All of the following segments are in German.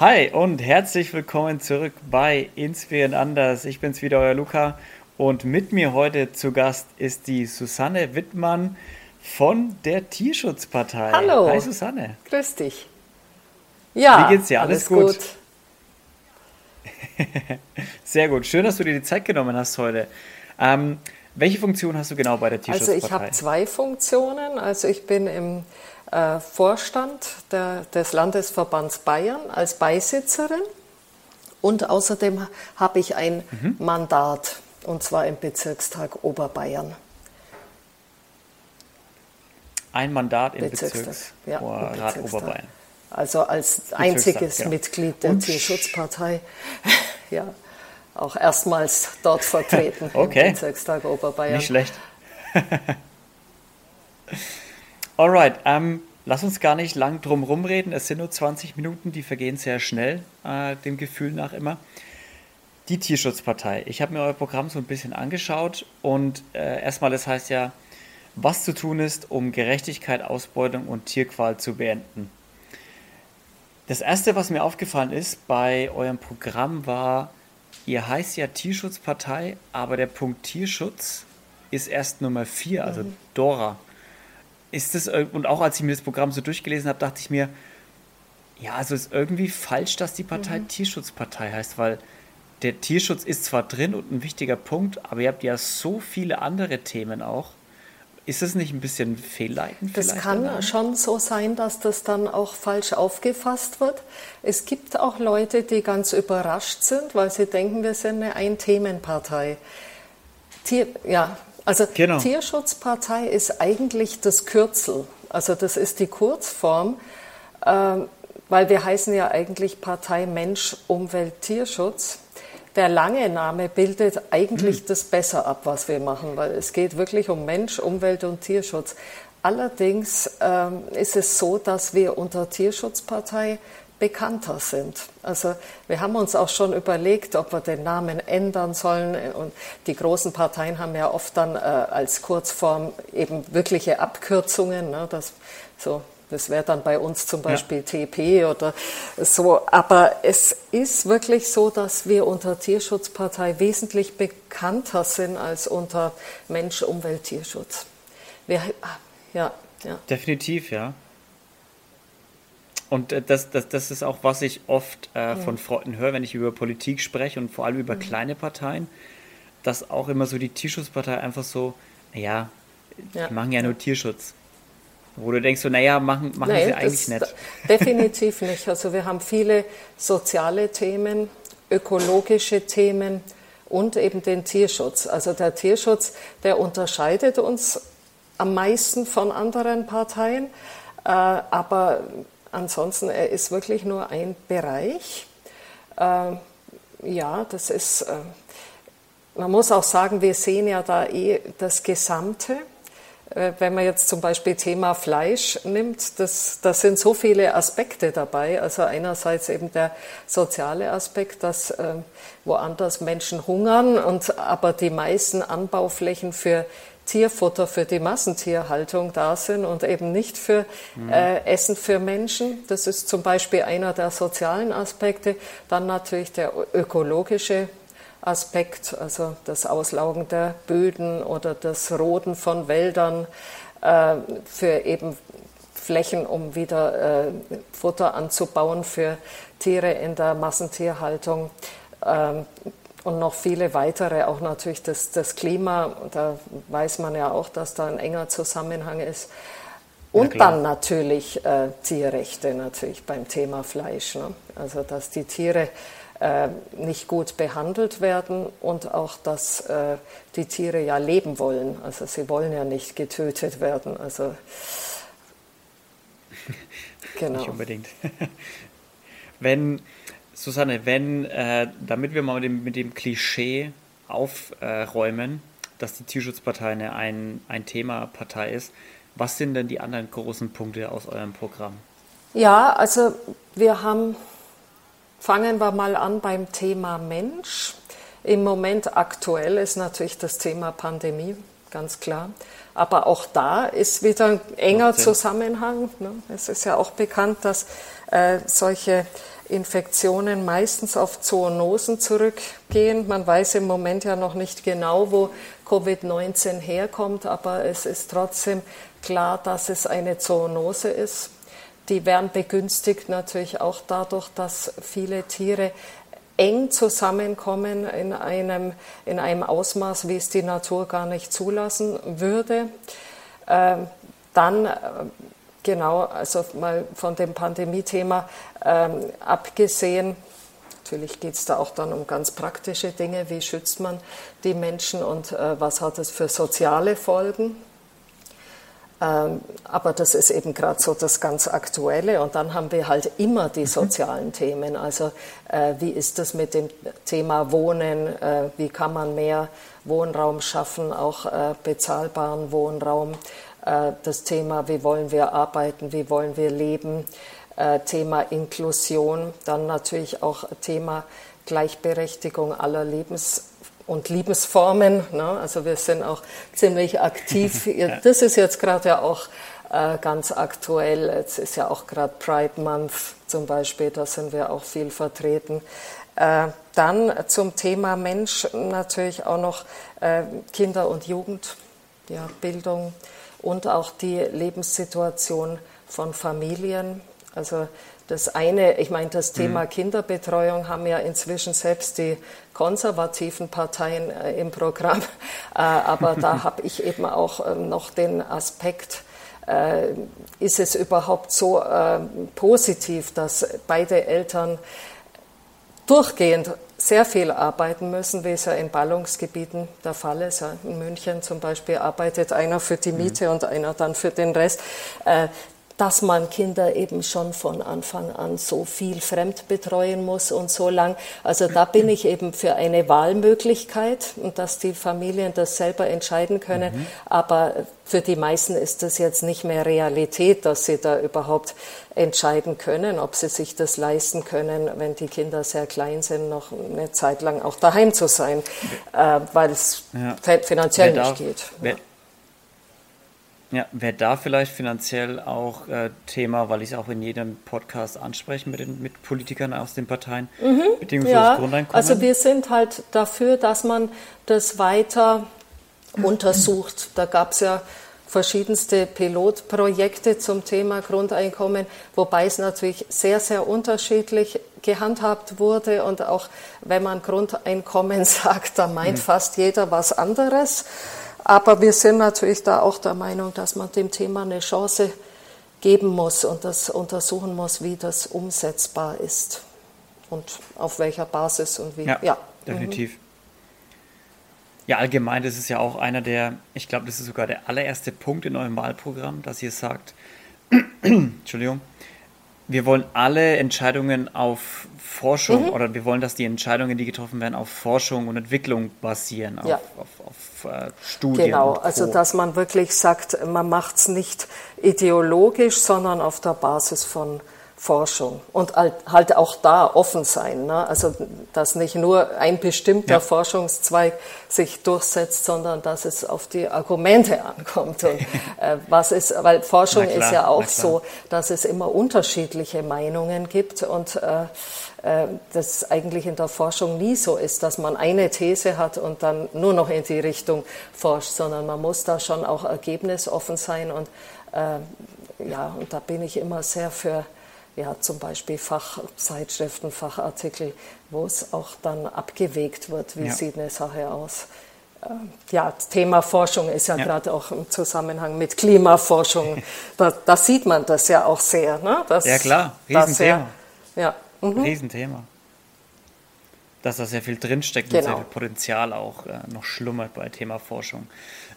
Hi und herzlich willkommen zurück bei Inspirieren anders. Ich bin's wieder, euer Luca. Und mit mir heute zu Gast ist die Susanne Wittmann von der Tierschutzpartei. Hallo. Hi Susanne. Grüß dich. Ja. Wie geht's dir? Alles, alles gut? gut? Sehr gut. Schön, dass du dir die Zeit genommen hast heute. Ähm, welche Funktion hast du genau bei der Tierschutzpartei? Also ich habe zwei Funktionen. Also ich bin im äh, Vorstand der, des Landesverbands Bayern als Beisitzerin und außerdem habe ich ein mhm. Mandat und zwar im Bezirkstag Oberbayern. Ein Mandat im Bezirkstag, Bezirks ja, Rat Oberbayern. Also als einziges genau. Mitglied der und Tierschutzpartei. ja, auch erstmals dort vertreten okay. im Bezirkstag Oberbayern. Nicht schlecht. Alright, ähm, lass uns gar nicht lang drum rumreden. Es sind nur 20 Minuten, die vergehen sehr schnell, äh, dem Gefühl nach immer. Die Tierschutzpartei. Ich habe mir euer Programm so ein bisschen angeschaut und äh, erstmal, das heißt ja, was zu tun ist, um Gerechtigkeit, Ausbeutung und Tierqual zu beenden. Das erste, was mir aufgefallen ist bei eurem Programm, war, ihr heißt ja Tierschutzpartei, aber der Punkt Tierschutz ist erst Nummer 4, also mhm. Dora ist das, und auch als ich mir das Programm so durchgelesen habe, dachte ich mir, ja, also ist irgendwie falsch, dass die Partei mhm. Tierschutzpartei heißt, weil der Tierschutz ist zwar drin und ein wichtiger Punkt, aber ihr habt ja so viele andere Themen auch. Ist das nicht ein bisschen fehlleitend? Das kann danach? schon so sein, dass das dann auch falsch aufgefasst wird. Es gibt auch Leute, die ganz überrascht sind, weil sie denken, wir sind eine Ein-Themen-Partei. Tier, ja, also genau. Tierschutzpartei ist eigentlich das Kürzel, also das ist die Kurzform, äh, weil wir heißen ja eigentlich Partei Mensch, Umwelt, Tierschutz. Der lange Name bildet eigentlich hm. das besser ab, was wir machen, weil es geht wirklich um Mensch, Umwelt und Tierschutz. Allerdings ähm, ist es so, dass wir unter Tierschutzpartei bekannter sind. Also wir haben uns auch schon überlegt, ob wir den Namen ändern sollen. Und die großen Parteien haben ja oft dann äh, als Kurzform eben wirkliche Abkürzungen. Ne? Das, so, das wäre dann bei uns zum Beispiel ja. TP oder so. Aber es ist wirklich so, dass wir unter Tierschutzpartei wesentlich bekannter sind als unter Mensch, Umwelt, Tierschutz. Wir, ja, ja. Definitiv, ja. Und äh, das, das, das ist auch, was ich oft äh, von Freunden höre, wenn ich über Politik spreche und vor allem über mhm. kleine Parteien, dass auch immer so die Tierschutzpartei einfach so, naja, ja. die machen ja nur Tierschutz. Wo du denkst so, naja, machen, machen nee, sie eigentlich nicht. Definitiv nicht. Also wir haben viele soziale Themen, ökologische Themen und eben den Tierschutz. Also der Tierschutz, der unterscheidet uns am meisten von anderen Parteien. Äh, aber Ansonsten, er ist wirklich nur ein Bereich. Äh, ja, das ist, äh, man muss auch sagen, wir sehen ja da eh das Gesamte. Äh, wenn man jetzt zum Beispiel Thema Fleisch nimmt, das, das sind so viele Aspekte dabei. Also einerseits eben der soziale Aspekt, dass äh, woanders Menschen hungern und aber die meisten Anbauflächen für Tierfutter für die Massentierhaltung da sind und eben nicht für mhm. äh, Essen für Menschen. Das ist zum Beispiel einer der sozialen Aspekte. Dann natürlich der ökologische Aspekt, also das Auslaugen der Böden oder das Roden von Wäldern äh, für eben Flächen, um wieder äh, Futter anzubauen für Tiere in der Massentierhaltung. Ähm, und noch viele weitere, auch natürlich das, das Klima, da weiß man ja auch, dass da ein enger Zusammenhang ist. Und dann natürlich äh, Tierrechte natürlich beim Thema Fleisch. Ne? Also dass die Tiere äh, nicht gut behandelt werden und auch, dass äh, die Tiere ja leben wollen. Also sie wollen ja nicht getötet werden. Also genau. Nicht unbedingt. Wenn Susanne, wenn, äh, damit wir mal mit dem, mit dem Klischee aufräumen, dass die Tierschutzpartei eine ein, ein Thema-Partei ist, was sind denn die anderen großen Punkte aus eurem Programm? Ja, also wir haben, fangen wir mal an beim Thema Mensch. Im Moment aktuell ist natürlich das Thema Pandemie, ganz klar. Aber auch da ist wieder ein enger Zusammenhang. Ne? Es ist ja auch bekannt, dass äh, solche Infektionen meistens auf Zoonosen zurückgehen. Man weiß im Moment ja noch nicht genau, wo Covid-19 herkommt, aber es ist trotzdem klar, dass es eine Zoonose ist. Die werden begünstigt natürlich auch dadurch, dass viele Tiere eng zusammenkommen in einem, in einem Ausmaß, wie es die Natur gar nicht zulassen würde. Ähm, dann, äh, genau, also mal von dem Pandemie-Thema ähm, abgesehen, natürlich geht es da auch dann um ganz praktische Dinge, wie schützt man die Menschen und äh, was hat es für soziale Folgen. Ähm, aber das ist eben gerade so das ganz Aktuelle. Und dann haben wir halt immer die mhm. sozialen Themen. Also äh, wie ist das mit dem Thema Wohnen? Äh, wie kann man mehr Wohnraum schaffen, auch äh, bezahlbaren Wohnraum? Äh, das Thema, wie wollen wir arbeiten? Wie wollen wir leben? Äh, Thema Inklusion. Dann natürlich auch Thema Gleichberechtigung aller Lebens und Liebesformen. Ne? Also wir sind auch ziemlich aktiv. Das ist jetzt gerade ja auch äh, ganz aktuell. Es ist ja auch gerade Pride Month zum Beispiel, da sind wir auch viel vertreten. Äh, dann zum Thema Mensch natürlich auch noch äh, Kinder und Jugend, ja, Bildung und auch die Lebenssituation von Familien. Also das eine, ich meine, das Thema mhm. Kinderbetreuung haben ja inzwischen selbst die konservativen Parteien äh, im Programm. Äh, aber da habe ich eben auch ähm, noch den Aspekt, äh, ist es überhaupt so äh, positiv, dass beide Eltern durchgehend sehr viel arbeiten müssen, wie es ja in Ballungsgebieten der Fall ist. In München zum Beispiel arbeitet einer für die mhm. Miete mhm. und einer dann für den Rest. Äh, dass man Kinder eben schon von Anfang an so viel fremd betreuen muss und so lang. Also da bin ich eben für eine Wahlmöglichkeit und dass die Familien das selber entscheiden können. Mhm. Aber für die meisten ist das jetzt nicht mehr Realität, dass sie da überhaupt entscheiden können, ob sie sich das leisten können, wenn die Kinder sehr klein sind, noch eine Zeit lang auch daheim zu sein, äh, weil es ja. finanziell nicht geht. Wer, ja, wäre da vielleicht finanziell auch äh, Thema, weil ich es auch in jedem Podcast anspreche mit, den, mit Politikern aus den Parteien, mhm, ja, Also wir sind halt dafür, dass man das weiter untersucht. Da gab es ja verschiedenste Pilotprojekte zum Thema Grundeinkommen, wobei es natürlich sehr, sehr unterschiedlich gehandhabt wurde. Und auch wenn man Grundeinkommen sagt, da meint mhm. fast jeder was anderes. Aber wir sind natürlich da auch der Meinung, dass man dem Thema eine Chance geben muss und das untersuchen muss, wie das umsetzbar ist und auf welcher Basis und wie. Ja, ja. definitiv. Mhm. Ja, allgemein, das ist ja auch einer der, ich glaube, das ist sogar der allererste Punkt in eurem Wahlprogramm, dass ihr sagt, Entschuldigung, wir wollen alle Entscheidungen auf Forschung mhm. oder wir wollen, dass die Entscheidungen, die getroffen werden, auf Forschung und Entwicklung basieren, ja. auf, auf, auf äh, Studien. Genau, also dass man wirklich sagt, man macht es nicht ideologisch, sondern auf der Basis von Forschung und halt, halt auch da offen sein. Ne? Also, dass nicht nur ein bestimmter ja. Forschungszweig sich durchsetzt, sondern dass es auf die Argumente ankommt. Und äh, was ist, weil Forschung klar, ist ja auch so, dass es immer unterschiedliche Meinungen gibt und äh, äh, das eigentlich in der Forschung nie so ist, dass man eine These hat und dann nur noch in die Richtung forscht, sondern man muss da schon auch ergebnisoffen sein und äh, ja, und da bin ich immer sehr für ja, zum Beispiel Fachzeitschriften, Fachartikel, wo es auch dann abgewegt wird, wie ja. sieht eine Sache aus. Ähm, ja, das Thema Forschung ist ja, ja. gerade auch im Zusammenhang mit Klimaforschung, da, da, sieht man das ja auch sehr. Ne? Das, ja klar, Riesenthema. Sehr, ja. Mhm. Riesenthema. Dass da sehr viel drinsteckt genau. und sehr viel Potenzial auch äh, noch schlummert bei Thema Forschung.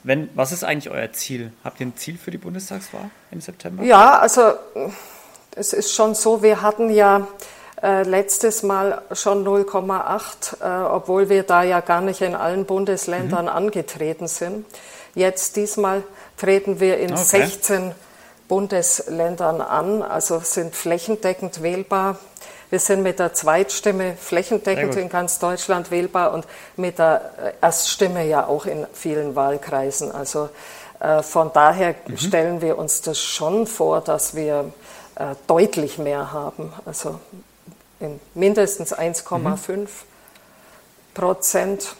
Wenn, was ist eigentlich euer Ziel? Habt ihr ein Ziel für die Bundestagswahl im September? Ja, also es ist schon so, wir hatten ja äh, letztes Mal schon 0,8, äh, obwohl wir da ja gar nicht in allen Bundesländern mhm. angetreten sind. Jetzt diesmal treten wir in okay. 16 Bundesländern an, also sind flächendeckend wählbar. Wir sind mit der Zweitstimme flächendeckend in ganz Deutschland wählbar und mit der Erststimme ja auch in vielen Wahlkreisen. Also äh, von daher mhm. stellen wir uns das schon vor, dass wir äh, deutlich mehr haben. Also mindestens 1,5 mhm. Prozent,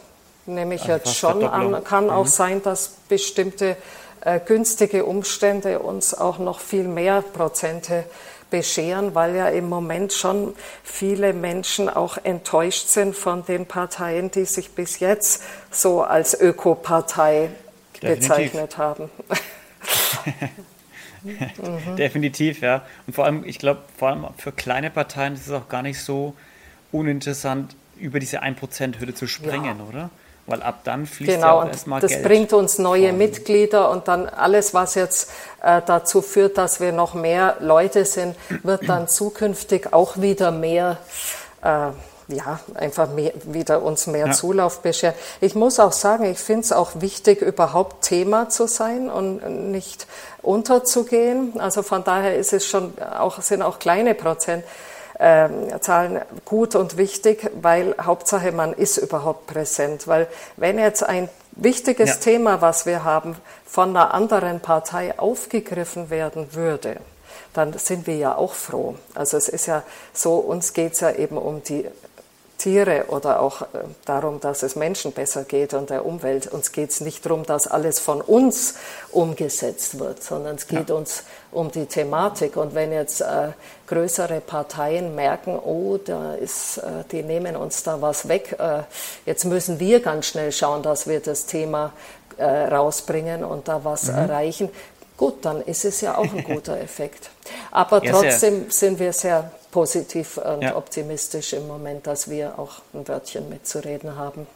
nehme ich also jetzt schon an. Kann mhm. auch sein, dass bestimmte äh, günstige Umstände uns auch noch viel mehr Prozente bescheren, weil ja im Moment schon viele Menschen auch enttäuscht sind von den Parteien, die sich bis jetzt so als Ökopartei bezeichnet haben. Definitiv, ja. Und vor allem, ich glaube, vor allem für kleine Parteien ist es auch gar nicht so uninteressant, über diese 1%-Hürde zu springen, ja. oder? Weil ab dann fließt genau, ja auch erstmal das Geld. Das bringt uns neue quasi. Mitglieder und dann alles, was jetzt äh, dazu führt, dass wir noch mehr Leute sind, wird dann zukünftig auch wieder mehr äh, ja, einfach mehr, wieder uns mehr ja. Zulauf bescheren. Ich muss auch sagen, ich finde es auch wichtig, überhaupt Thema zu sein und nicht unterzugehen. Also von daher ist es schon auch, sind auch kleine Prozentzahlen äh, gut und wichtig, weil Hauptsache man ist überhaupt präsent. Weil wenn jetzt ein wichtiges ja. Thema, was wir haben, von einer anderen Partei aufgegriffen werden würde, dann sind wir ja auch froh. Also es ist ja so, uns geht es ja eben um die Tiere oder auch äh, darum, dass es Menschen besser geht und der Umwelt. Uns geht es nicht darum, dass alles von uns umgesetzt wird, sondern es geht ja. uns um die Thematik. Und wenn jetzt äh, größere Parteien merken, oh, da ist, äh, die nehmen uns da was weg, äh, jetzt müssen wir ganz schnell schauen, dass wir das Thema äh, rausbringen und da was mhm. erreichen. Gut, dann ist es ja auch ein guter Effekt. Aber ja, trotzdem sind wir sehr positiv und ja. optimistisch im Moment, dass wir auch ein Wörtchen mitzureden haben.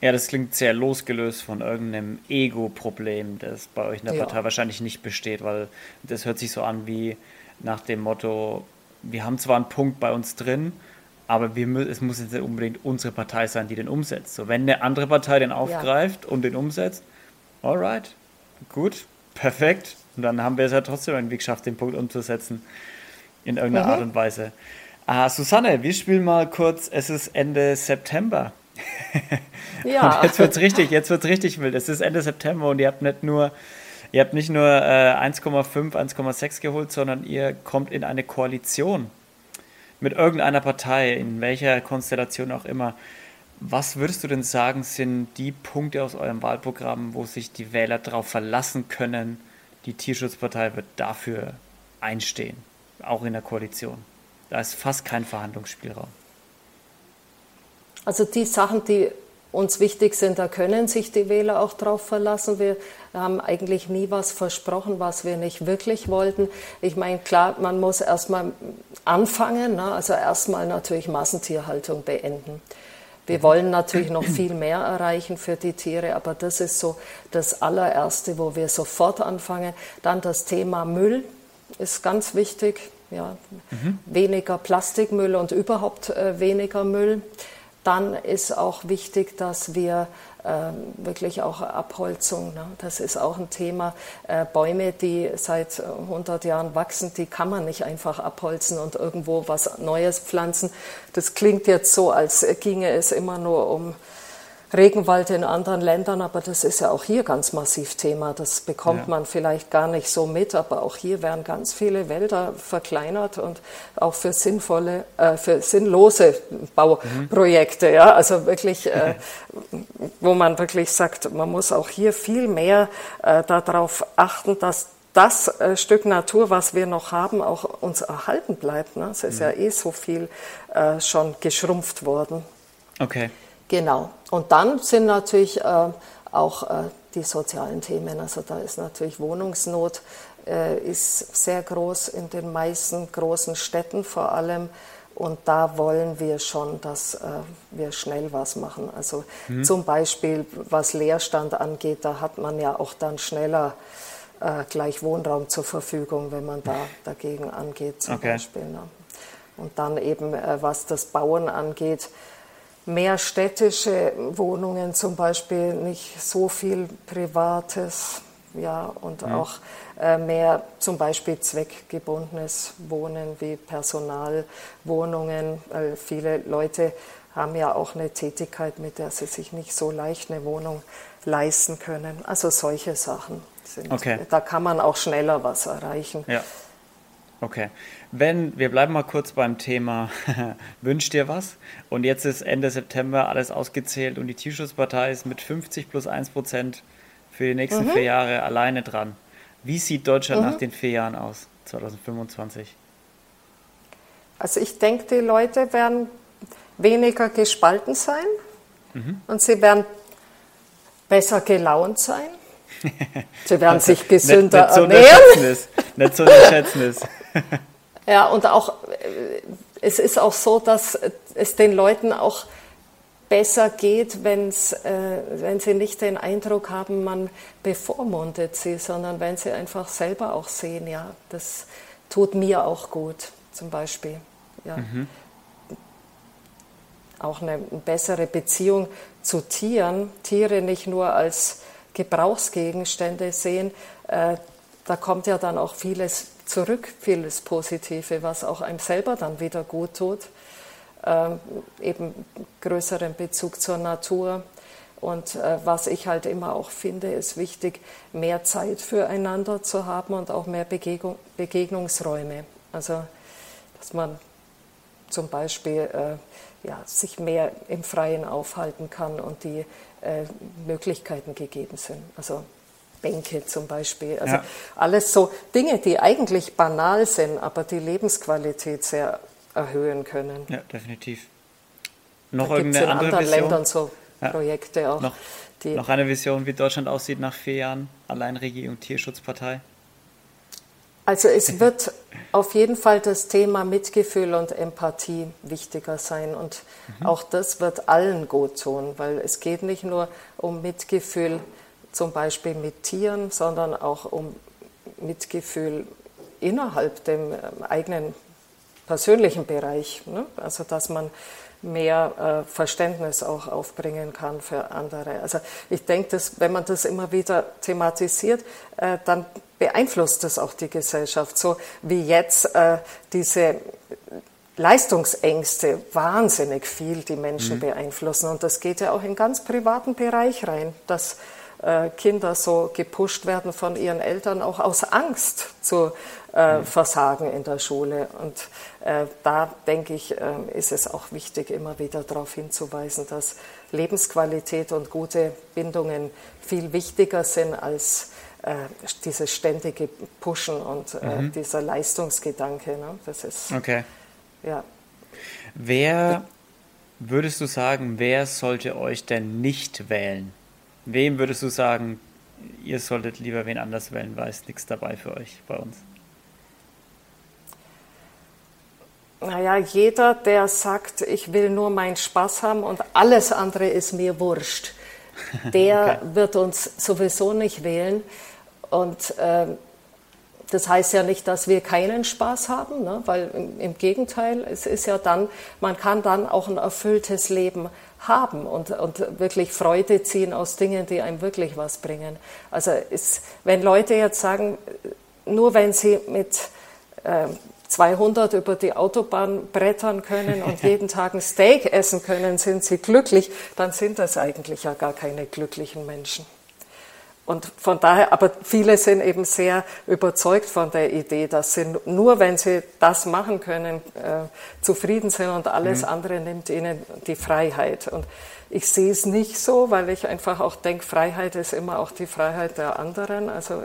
Ja, das klingt sehr losgelöst von irgendeinem Ego-Problem, das bei euch in der ja. Partei wahrscheinlich nicht besteht, weil das hört sich so an wie nach dem Motto, wir haben zwar einen Punkt bei uns drin, aber wir, es muss jetzt nicht unbedingt unsere Partei sein, die den umsetzt. So, wenn eine andere Partei den aufgreift ja. und den umsetzt, alright, gut, perfekt. Und dann haben wir es ja trotzdem irgendwie geschafft, den Punkt umzusetzen in irgendeiner mhm. Art und Weise. Ah, Susanne, wir spielen mal kurz, es ist Ende September. Ja. und jetzt wird es richtig, jetzt wird's richtig wild. Es ist Ende September und ihr habt nicht nur, ihr habt nicht nur äh, 1,5, 1,6 geholt, sondern ihr kommt in eine Koalition mit irgendeiner Partei, in welcher Konstellation auch immer. Was würdest du denn sagen, sind die Punkte aus eurem Wahlprogramm, wo sich die Wähler darauf verlassen können, die Tierschutzpartei wird dafür einstehen? Auch in der Koalition. Da ist fast kein Verhandlungsspielraum. Also die Sachen, die uns wichtig sind, da können sich die Wähler auch drauf verlassen. Wir haben eigentlich nie was versprochen, was wir nicht wirklich wollten. Ich meine, klar, man muss erstmal anfangen, ne? also erstmal natürlich Massentierhaltung beenden. Wir wollen natürlich noch viel mehr erreichen für die Tiere, aber das ist so das allererste, wo wir sofort anfangen. Dann das Thema Müll ist ganz wichtig. Ja, mhm. Weniger Plastikmüll und überhaupt äh, weniger Müll. Dann ist auch wichtig, dass wir äh, wirklich auch Abholzung, ne? das ist auch ein Thema. Äh, Bäume, die seit 100 Jahren wachsen, die kann man nicht einfach abholzen und irgendwo was Neues pflanzen. Das klingt jetzt so, als ginge es immer nur um Regenwald in anderen Ländern, aber das ist ja auch hier ganz massiv Thema. Das bekommt ja. man vielleicht gar nicht so mit, aber auch hier werden ganz viele Wälder verkleinert und auch für sinnvolle, äh, für sinnlose Bauprojekte. Mhm. Ja, also wirklich, äh, wo man wirklich sagt, man muss auch hier viel mehr äh, darauf achten, dass das äh, Stück Natur, was wir noch haben, auch uns erhalten bleibt. Ne? Es ist mhm. ja eh so viel äh, schon geschrumpft worden. Okay. Genau. Und dann sind natürlich äh, auch äh, die sozialen Themen. Also da ist natürlich Wohnungsnot äh, ist sehr groß in den meisten großen Städten vor allem. Und da wollen wir schon, dass äh, wir schnell was machen. Also mhm. zum Beispiel, was Leerstand angeht, da hat man ja auch dann schneller äh, gleich Wohnraum zur Verfügung, wenn man da dagegen angeht zum okay. Beispiel. Ne? Und dann eben, was das Bauen angeht, mehr städtische Wohnungen zum Beispiel, nicht so viel Privates, ja, und ja. auch äh, mehr zum Beispiel zweckgebundenes Wohnen wie Personalwohnungen, weil viele Leute haben ja auch eine Tätigkeit, mit der sie sich nicht so leicht eine Wohnung leisten können. Also solche Sachen sind. Okay. Da kann man auch schneller was erreichen. Ja. Okay. Wenn, wir bleiben mal kurz beim Thema Wünsch dir was? Und jetzt ist Ende September alles ausgezählt und die Tierschutzpartei ist mit 50 plus 1 Prozent für die nächsten mhm. vier Jahre alleine dran. Wie sieht Deutschland mhm. nach den vier Jahren aus, 2025? Also ich denke, die Leute werden weniger gespalten sein mhm. und sie werden besser gelaunt sein. Sie werden sich gesünder nicht, nicht ernähren. So nicht so unterschätzen ist. ja, und auch, äh, es ist auch so, dass es den Leuten auch besser geht, wenn's, äh, wenn sie nicht den Eindruck haben, man bevormundet sie, sondern wenn sie einfach selber auch sehen, ja, das tut mir auch gut, zum Beispiel. Ja. Mhm. Auch eine bessere Beziehung zu Tieren, Tiere nicht nur als Gebrauchsgegenstände sehen, äh, da kommt ja dann auch vieles zurück, vieles Positive, was auch einem selber dann wieder gut tut. Ähm, eben größeren Bezug zur Natur. Und äh, was ich halt immer auch finde, ist wichtig, mehr Zeit füreinander zu haben und auch mehr Begegnung, Begegnungsräume. Also, dass man zum Beispiel äh, ja, sich mehr im Freien aufhalten kann und die äh, Möglichkeiten gegeben sind. Also Bänke zum Beispiel. Also ja. alles so Dinge, die eigentlich banal sind, aber die Lebensqualität sehr erhöhen können. Ja, definitiv. Noch da irgendeine in andere anderen Vision? Ländern so ja. Projekte auch. Noch, noch eine Vision, wie Deutschland aussieht nach vier Jahren Alleinregierung Tierschutzpartei? Also es wird auf jeden Fall das Thema Mitgefühl und Empathie wichtiger sein und mhm. auch das wird allen gut tun, weil es geht nicht nur um Mitgefühl zum Beispiel mit Tieren, sondern auch um Mitgefühl innerhalb dem ähm, eigenen persönlichen Bereich. Ne? Also dass man mehr äh, Verständnis auch aufbringen kann für andere. Also ich denke, dass wenn man das immer wieder thematisiert, äh, dann beeinflusst das auch die Gesellschaft. So wie jetzt äh, diese Leistungsängste wahnsinnig viel die Menschen mhm. beeinflussen. Und das geht ja auch in ganz privaten Bereich rein, dass Kinder so gepusht werden von ihren Eltern, auch aus Angst zu äh, mhm. versagen in der Schule. Und äh, da denke ich, äh, ist es auch wichtig, immer wieder darauf hinzuweisen, dass Lebensqualität und gute Bindungen viel wichtiger sind als äh, dieses ständige Pushen und äh, mhm. dieser Leistungsgedanke. Ne? Das ist okay. Ja. Wer würdest du sagen, wer sollte euch denn nicht wählen? Wem würdest du sagen, ihr solltet lieber wen anders wählen, weil es nichts dabei für euch bei uns? Naja, jeder, der sagt, ich will nur meinen Spaß haben und alles andere ist mir wurscht, der okay. wird uns sowieso nicht wählen. Und äh, das heißt ja nicht, dass wir keinen Spaß haben, ne? weil im, im, Gegenteil, es ist ja dann, man kann dann auch ein erfülltes Leben haben und, und wirklich Freude ziehen aus Dingen, die einem wirklich was bringen. Also ist, wenn Leute jetzt sagen, nur wenn sie mit äh, 200 über die Autobahn brettern können und jeden Tag ein Steak essen können, sind sie glücklich, dann sind das eigentlich ja gar keine glücklichen Menschen. Und von daher, aber viele sind eben sehr überzeugt von der Idee, dass sie nur, wenn sie das machen können, äh, zufrieden sind und alles mhm. andere nimmt ihnen die Freiheit. Und ich sehe es nicht so, weil ich einfach auch denke, Freiheit ist immer auch die Freiheit der anderen. Also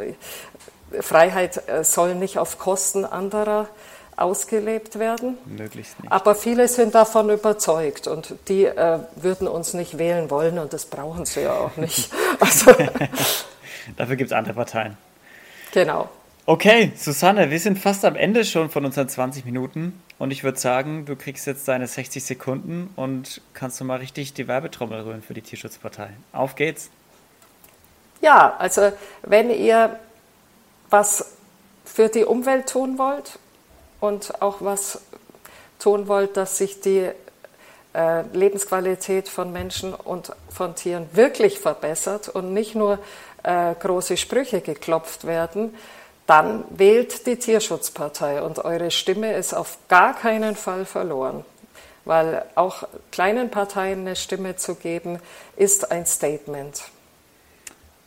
Freiheit äh, soll nicht auf Kosten anderer ausgelebt werden. Möglichst nicht. Aber viele sind davon überzeugt und die äh, würden uns nicht wählen wollen und das brauchen sie ja auch nicht. Also, Dafür gibt es andere Parteien. Genau. Okay, Susanne, wir sind fast am Ende schon von unseren 20 Minuten und ich würde sagen, du kriegst jetzt deine 60 Sekunden und kannst du mal richtig die Werbetrommel rühren für die Tierschutzpartei. Auf geht's. Ja, also wenn ihr was für die Umwelt tun wollt und auch was tun wollt, dass sich die äh, Lebensqualität von Menschen und von Tieren wirklich verbessert und nicht nur äh, große Sprüche geklopft werden, dann wählt die Tierschutzpartei und eure Stimme ist auf gar keinen Fall verloren. Weil auch kleinen Parteien eine Stimme zu geben, ist ein Statement.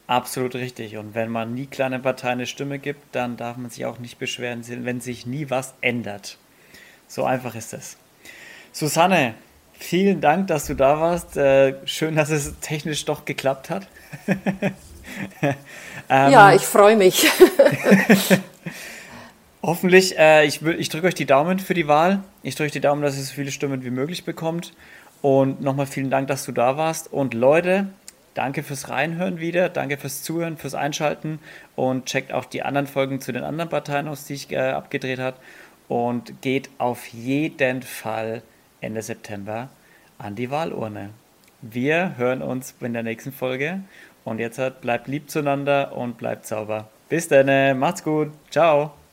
Absolut richtig. Und wenn man nie kleinen Parteien eine Stimme gibt, dann darf man sich auch nicht beschweren, wenn sich nie was ändert. So einfach ist es. Susanne, vielen Dank, dass du da warst. Äh, schön, dass es technisch doch geklappt hat. ähm, ja, ich freue mich. Hoffentlich, äh, ich, ich drücke euch die Daumen für die Wahl. Ich drücke die Daumen, dass ihr so viele Stimmen wie möglich bekommt. Und nochmal vielen Dank, dass du da warst. Und Leute, danke fürs Reinhören wieder, danke fürs Zuhören, fürs Einschalten und checkt auch die anderen Folgen zu den anderen Parteien aus, die ich äh, abgedreht habe. Und geht auf jeden Fall Ende September an die Wahlurne. Wir hören uns in der nächsten Folge. Und jetzt bleibt lieb zueinander und bleibt sauber. Bis dann, macht's gut. Ciao.